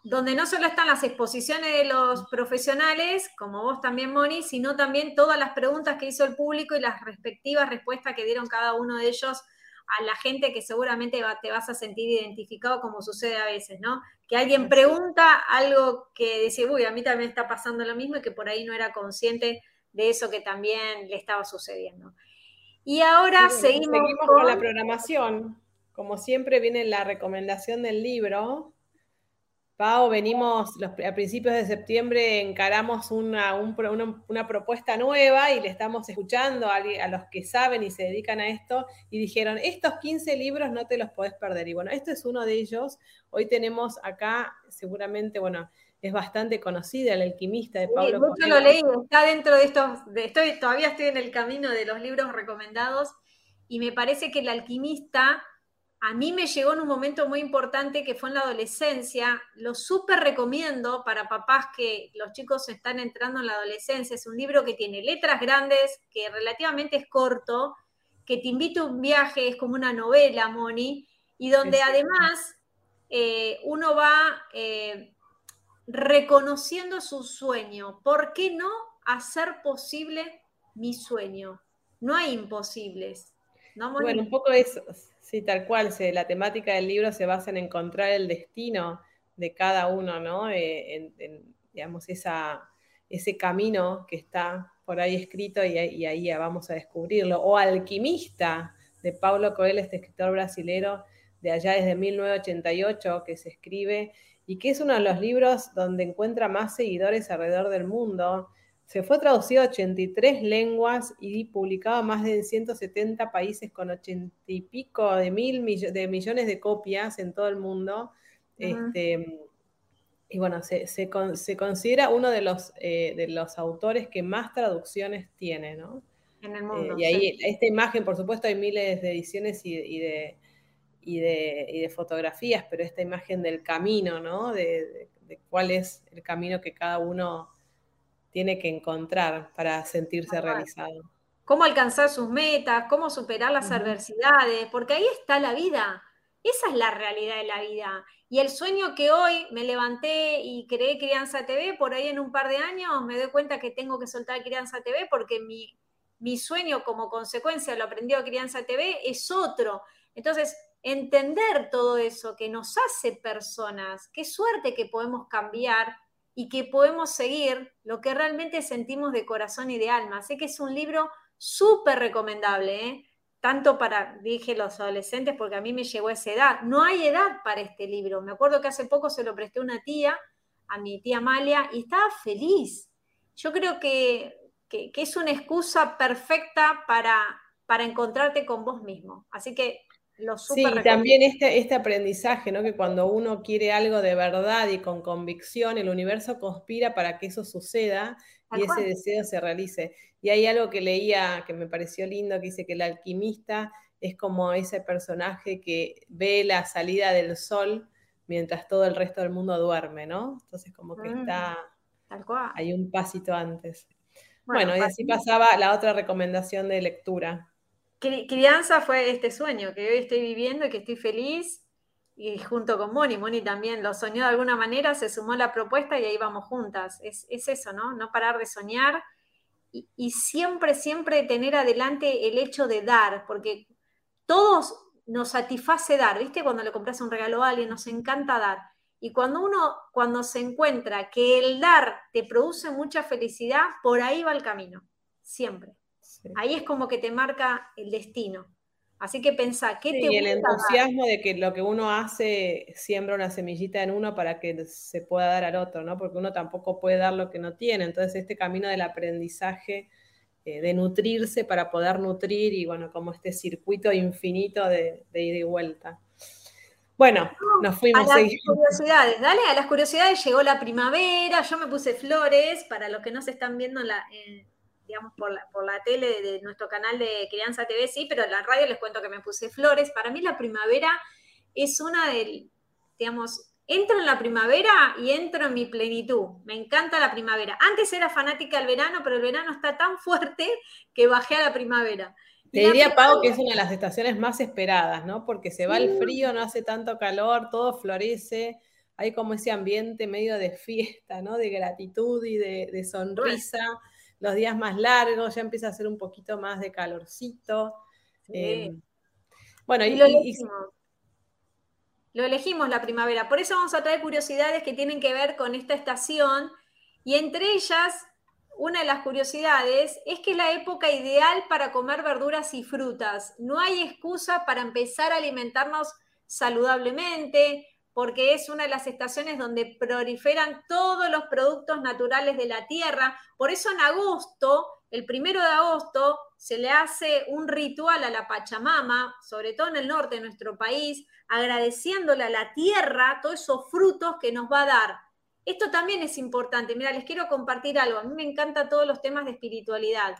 Donde no solo están las exposiciones de los profesionales, como vos también, Moni, sino también todas las preguntas que hizo el público y las respectivas respuestas que dieron cada uno de ellos a la gente que seguramente te vas a sentir identificado como sucede a veces, ¿no? Que alguien pregunta algo que dice, uy, a mí también está pasando lo mismo y que por ahí no era consciente de eso que también le estaba sucediendo. Y ahora seguimos,
con la programación. Como siempre viene la recomendación del libro, Pau, venimos a principios de septiembre, encaramos una, una, propuesta nueva y le estamos escuchando a, los que saben y se dedican a esto y dijeron, estos 15 libros no te los podés perder. Y bueno, esto es uno de ellos. Hoy tenemos acá, seguramente, bueno, es bastante conocida, El alquimista de Pablo
sí, lo leí, está dentro de estos, de, estoy, todavía estoy en el camino de los libros recomendados y me parece que El alquimista a mí me llegó en un momento muy importante que fue en la adolescencia. Lo súper recomiendo para papás que los chicos están entrando en la adolescencia. Es un libro que tiene letras grandes, que relativamente es corto, que te invita a un viaje, es como una novela, Moni, y donde además eh, uno va eh, reconociendo su sueño. ¿Por qué no hacer posible mi sueño? No hay imposibles.
Bueno, un poco eso, sí, tal cual. la temática del libro se basa en encontrar el destino de cada uno, ¿no? Eh, en, digamos, ese camino que está por ahí escrito y, ahí vamos a descubrirlo. O Alquimista, de Paulo Coelho, este escritor brasilero de allá desde 1988, que se escribe y que es uno de los libros donde encuentra más seguidores alrededor del mundo. Se fue traducido a 83 lenguas y publicado en más de 170 países con 80 y pico de mil de millones de copias en todo el mundo. este, y bueno, se, considera uno de los, eh, de los autores que más traducciones tiene, ¿no?
En el mundo.
Eh, y ahí, esta imagen, por supuesto, hay miles de ediciones y, de, y, de, fotografías, pero esta imagen del camino, ¿no? de cuál es el camino que cada uno tiene que encontrar para sentirse realizado.
Cómo alcanzar sus metas, cómo superar las adversidades, porque ahí está la vida. Esa es la realidad de la vida. Y el sueño que hoy me levanté y creé Crianza TV, por ahí en un par de años me doy cuenta que tengo que soltar Crianza TV porque mi, mi sueño como consecuencia lo aprendió a Crianza TV es otro. Entonces, entender todo eso que nos hace personas, qué suerte que podemos cambiar y que podemos seguir lo que realmente sentimos de corazón y de alma. Sé que es un libro súper recomendable, ¿eh? tanto para, dije, los adolescentes, porque a mí me llegó esa edad. No hay edad para este libro. Me acuerdo que hace poco se lo presté a una tía a mi tía Amalia y estaba feliz. Yo creo que, que, es una excusa perfecta para, para encontrarte con vos mismo. Así que lo
Sí, y también este, este aprendizaje, ¿no? Que cuando uno quiere algo de verdad y con convicción, el universo conspira para que eso suceda y ese deseo se realice. Y hay algo que leía que me pareció lindo, que dice que el alquimista es como ese personaje que ve la salida del sol mientras todo el resto del mundo duerme, ¿no? Entonces como que mm, está hay un pasito antes. Bueno, y así pasaba la otra recomendación de lectura.
Crianza fue este sueño que hoy estoy viviendo y que estoy feliz y junto con Moni, Moni también lo soñó de alguna manera, se sumó la propuesta y ahí vamos juntas. Es, eso, ¿no? No parar de soñar y, y, siempre, siempre tener adelante el hecho de dar, porque todos nos satisface dar, ¿viste? Cuando le compras un regalo a alguien, nos encanta dar. Y cuando uno, cuando se encuentra que el dar te produce mucha felicidad, por ahí va el camino, siempre. Ahí es como que te marca el destino. Así que pensá, ¿qué te
Y el entusiasmo de que lo que uno hace siembra una semillita en uno para que se pueda dar al otro, ¿no? Porque uno tampoco puede dar lo que no tiene. Entonces, este camino del aprendizaje eh, de nutrirse para poder nutrir y bueno, como este circuito infinito de, ida y vuelta. Bueno, nos fuimos.
A las curiosidades, dale, a las curiosidades llegó la primavera, yo me puse flores, para los que no se están viendo la, digamos, por la, por la tele de nuestro canal de Crianza TV, sí, pero en la radio les cuento que me puse flores. Para mí la primavera es una del, digamos, entro en la primavera y entro en mi plenitud. Me encanta la primavera. Antes era fanática del verano, pero el verano está tan fuerte que bajé a la primavera.
Te diría, Pau, que es una de las estaciones más esperadas, ¿no? Porque se va el frío, no hace tanto calor, todo florece, hay como ese ambiente medio de fiesta, ¿no? De gratitud y de, sonrisa. Los días más largos, ya empieza a ser un poquito más de calorcito. Eh, bueno, y, y,
lo elegimos la primavera. Por eso vamos a traer curiosidades que tienen que ver con esta estación. Y entre ellas, una de las curiosidades es que es la época ideal para comer verduras y frutas. No hay excusa para empezar a alimentarnos saludablemente, porque es una de las estaciones donde proliferan todos los productos naturales de la tierra. Por eso en agosto, el primero de agosto, se le hace un ritual a la Pachamama, sobre todo en el norte de nuestro país, agradeciéndole a la tierra todos esos frutos que nos va a dar. Esto también es importante. Mira, les quiero compartir algo. A mí me encantan todos los temas de espiritualidad.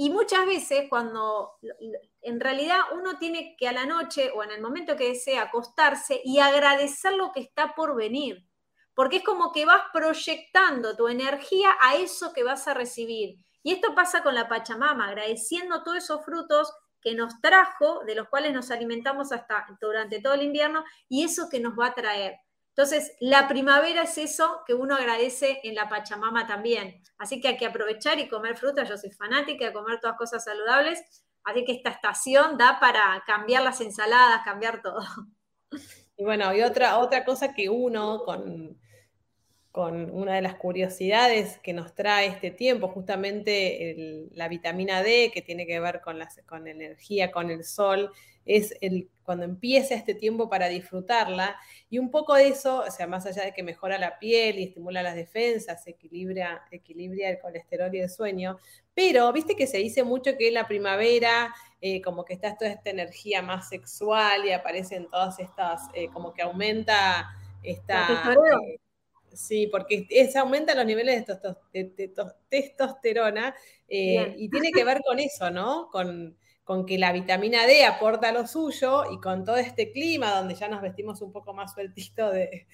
Y muchas veces cuando en realidad uno tiene que a la noche o en el momento que desea acostarse y agradecer lo que está por venir. Porque es como que vas proyectando tu energía a eso que vas a recibir. Y esto pasa con la Pachamama, agradeciendo todos esos frutos que nos trajo, de los cuales nos alimentamos hasta durante todo el invierno, y eso que nos va a traer. Entonces, la primavera es eso que uno agradece en la Pachamama también. Así que hay que aprovechar y comer frutas. Yo soy fanática de comer todas cosas saludables. Así que esta estación da para cambiar las ensaladas, cambiar todo.
Y bueno, y otra, otra cosa que uno con, con una de las curiosidades que nos trae este tiempo, justamente la vitamina D, que tiene que ver con la con energía, con el sol, es el, cuando empieza este tiempo para disfrutarla. Y un poco de eso, o sea, más allá de que mejora la piel y estimula las defensas, equilibra, equilibra el colesterol y el sueño, pero viste que se dice mucho que en la primavera eh, como que está toda esta energía más sexual y aparecen todas estas, eh, como que aumenta esta... Sí, porque eso aumenta los niveles de, testosterona eh, y tiene que ver con eso, ¿no? Con, que la vitamina D aporta lo suyo y con todo este clima donde ya nos vestimos un poco más sueltito de,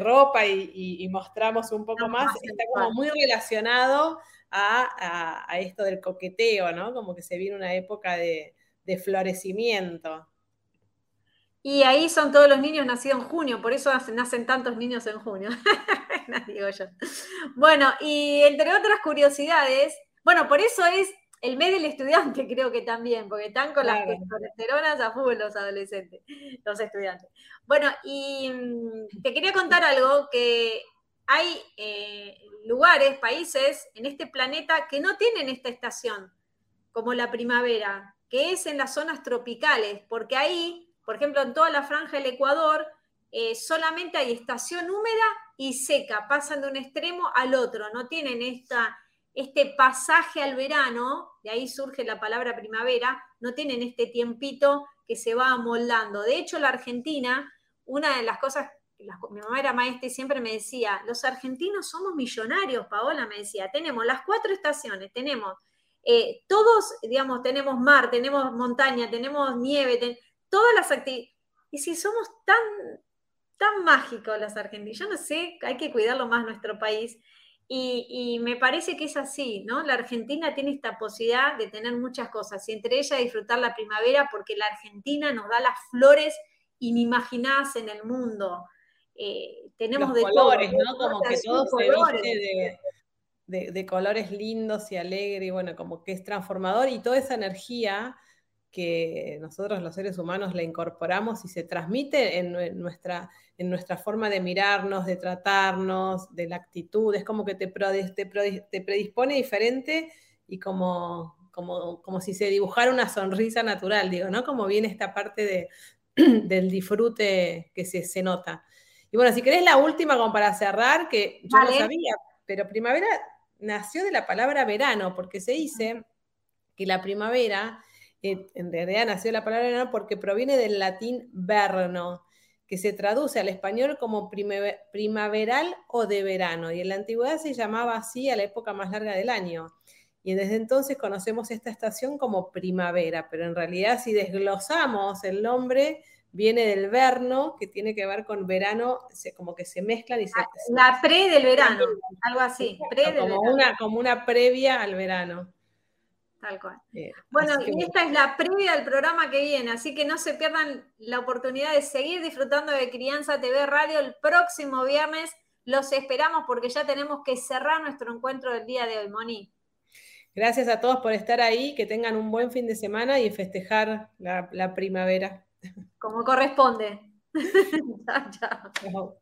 ropa y, mostramos un poco más, está como muy relacionado a, esto del coqueteo, ¿no? Como que se viene una época de florecimiento.
Y ahí son todos los niños nacidos en junio, por eso nacen tantos niños en junio. digo yo. Bueno, y entre otras curiosidades, bueno, por eso es el mes del estudiante, creo que también, porque están con las colesteronas a fútbol los adolescentes, los estudiantes. Bueno, y mm, te quería contar algo que hay eh, lugares, países en este planeta que no tienen esta estación, como la primavera, que es en las zonas tropicales, porque ahí por ejemplo, en toda la franja del Ecuador eh, solamente hay estación húmeda y seca, pasan de un extremo al otro, no tienen esta, este pasaje al verano, de ahí surge la palabra primavera, no tienen este tiempito que se va amoldando. De hecho, la Argentina, una de las cosas, mi mamá era maestra y siempre me decía, los argentinos somos millonarios, Paola me decía, tenemos las cuatro estaciones, tenemos eh, todos, digamos, tenemos mar, tenemos montaña, tenemos nieve, todas las actividades. Y si somos tan, tan mágicos los argentinos, yo no sé, hay que cuidarlo más nuestro país. Y, me parece que es así, ¿no? La Argentina tiene esta posibilidad de tener muchas cosas, y entre ellas disfrutar la primavera, porque la Argentina nos da las flores inimaginadas en el mundo. Eh, tenemos
de colores, ¿no? Como que todo se viste de, colores lindos y alegres, y bueno, como que es transformador, y toda esa energía que nosotros los seres humanos le incorporamos y se transmite en, nuestra, en nuestra forma de mirarnos, de tratarnos, de la actitud, es como que te, te, predispone diferente y como, como, como, si se dibujara una sonrisa natural, digo, ¿no? Como viene esta parte de, del disfrute que se, se, nota. Y bueno, si querés la última como para cerrar, que yo no sabía, pero primavera nació de la palabra verano, porque se dice que la primavera en realidad nació la palabra verano porque proviene del latín verno, que se traduce al español como primaveral o de verano, y en la antigüedad se llamaba así a la época más larga del año. Y desde entonces conocemos esta estación como primavera, pero en realidad si desglosamos el nombre, viene del verno, que tiene que ver con verano, como que se mezclan y se...
La pre del verano, algo así.
como, Una, como una previa al verano.
Tal cual. bueno, y esta es la previa del programa que viene, así que no se pierdan la oportunidad de seguir disfrutando de Crianza TV Radio el próximo viernes. Los esperamos porque ya tenemos que cerrar nuestro encuentro del día de hoy, Moni.
Gracias a todos por estar ahí, que tengan un buen fin de semana y festejar la, la primavera.
Como corresponde. chao, chao.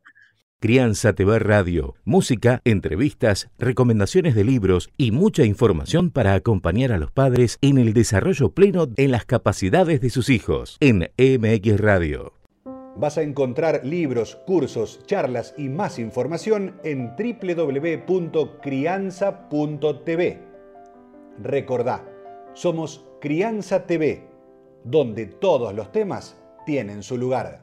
Crianza TV Radio, música, entrevistas, recomendaciones de libros y mucha información para acompañar a los padres en el desarrollo pleno en las capacidades de sus hijos en MX Radio.
Vas a encontrar libros, cursos, charlas y más información en www.crianza.tv. Recordá, somos Crianza TV, donde todos los temas tienen su lugar.